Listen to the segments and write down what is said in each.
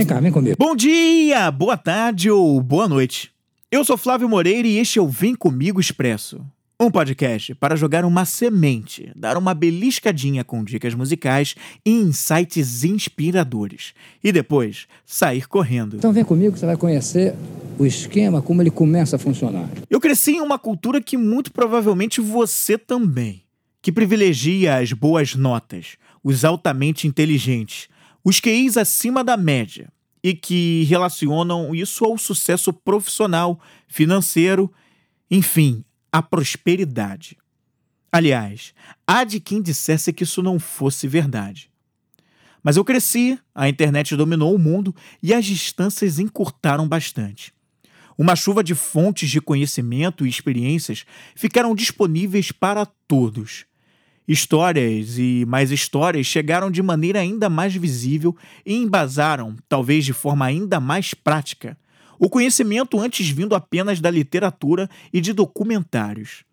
Vem cá, vem comigo. Bom dia, boa tarde ou boa noite. Eu sou Flávio Moreira e este é o Vem Comigo Expresso. Um podcast para jogar uma semente, dar uma beliscadinha com dicas musicais e insights inspiradores. E depois sair correndo. Então vem comigo que você vai conhecer o esquema, como ele começa a funcionar. Eu cresci em uma cultura que muito provavelmente você também, que privilegia as boas notas, os altamente inteligentes, os QIs acima da média e que relacionam isso ao sucesso profissional, financeiro, enfim, à prosperidade. Aliás, há de quem dissesse que isso não fosse verdade. Mas eu cresci, a internet dominou o mundo e as distâncias encurtaram bastante. Uma chuva de fontes de conhecimento e experiências ficaram disponíveis para todos. Histórias e mais histórias chegaram de maneira ainda mais visível e embasaram, talvez de forma ainda mais prática, o conhecimento antes vindo apenas da literatura e de documentários.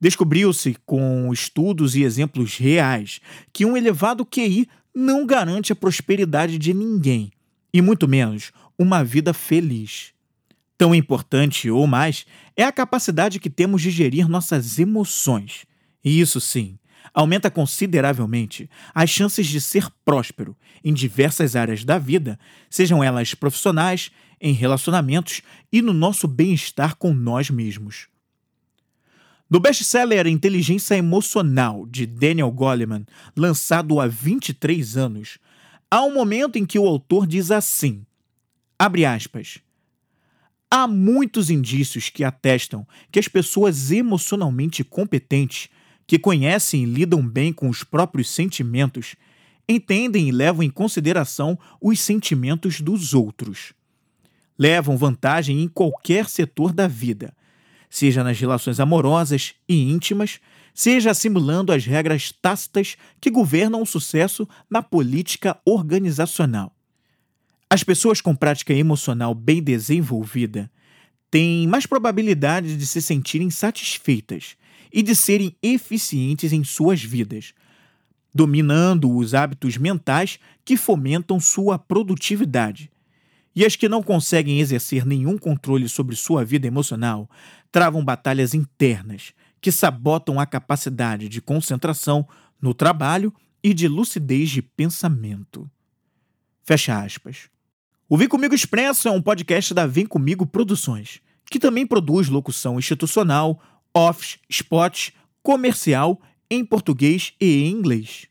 Descobriu-se, com estudos e exemplos reais, que um elevado QI não garante a prosperidade de ninguém, e muito menos uma vida feliz. Tão importante ou mais é a capacidade que temos de gerir nossas emoções. E isso sim, aumenta consideravelmente as chances de ser próspero em diversas áreas da vida, sejam elas profissionais, em relacionamentos e no nosso bem-estar com nós mesmos. No best-seller Inteligência Emocional, de Daniel Goleman, lançado há 23 anos, há um momento em que o autor diz assim: abre aspas. Há muitos indícios que atestam que as pessoas emocionalmente competentes que conhecem e lidam bem com os próprios sentimentos, entendem e levam em consideração os sentimentos dos outros. Levam vantagem em qualquer setor da vida, seja nas relações amorosas e íntimas, seja assimilando as regras tácitas que governam o sucesso na política organizacional. As pessoas com prática emocional bem desenvolvida têm mais probabilidade de se sentirem satisfeitas e de serem eficientes em suas vidas, dominando os hábitos mentais que fomentam sua produtividade. E as que não conseguem exercer nenhum controle sobre sua vida emocional travam batalhas internas que sabotam a capacidade de concentração no trabalho e de lucidez de pensamento. Fecha aspas. O Vem Comigo Expresso é um podcast da Vem Comigo Produções, que também produz locução institucional, office, spot, comercial em português e em inglês.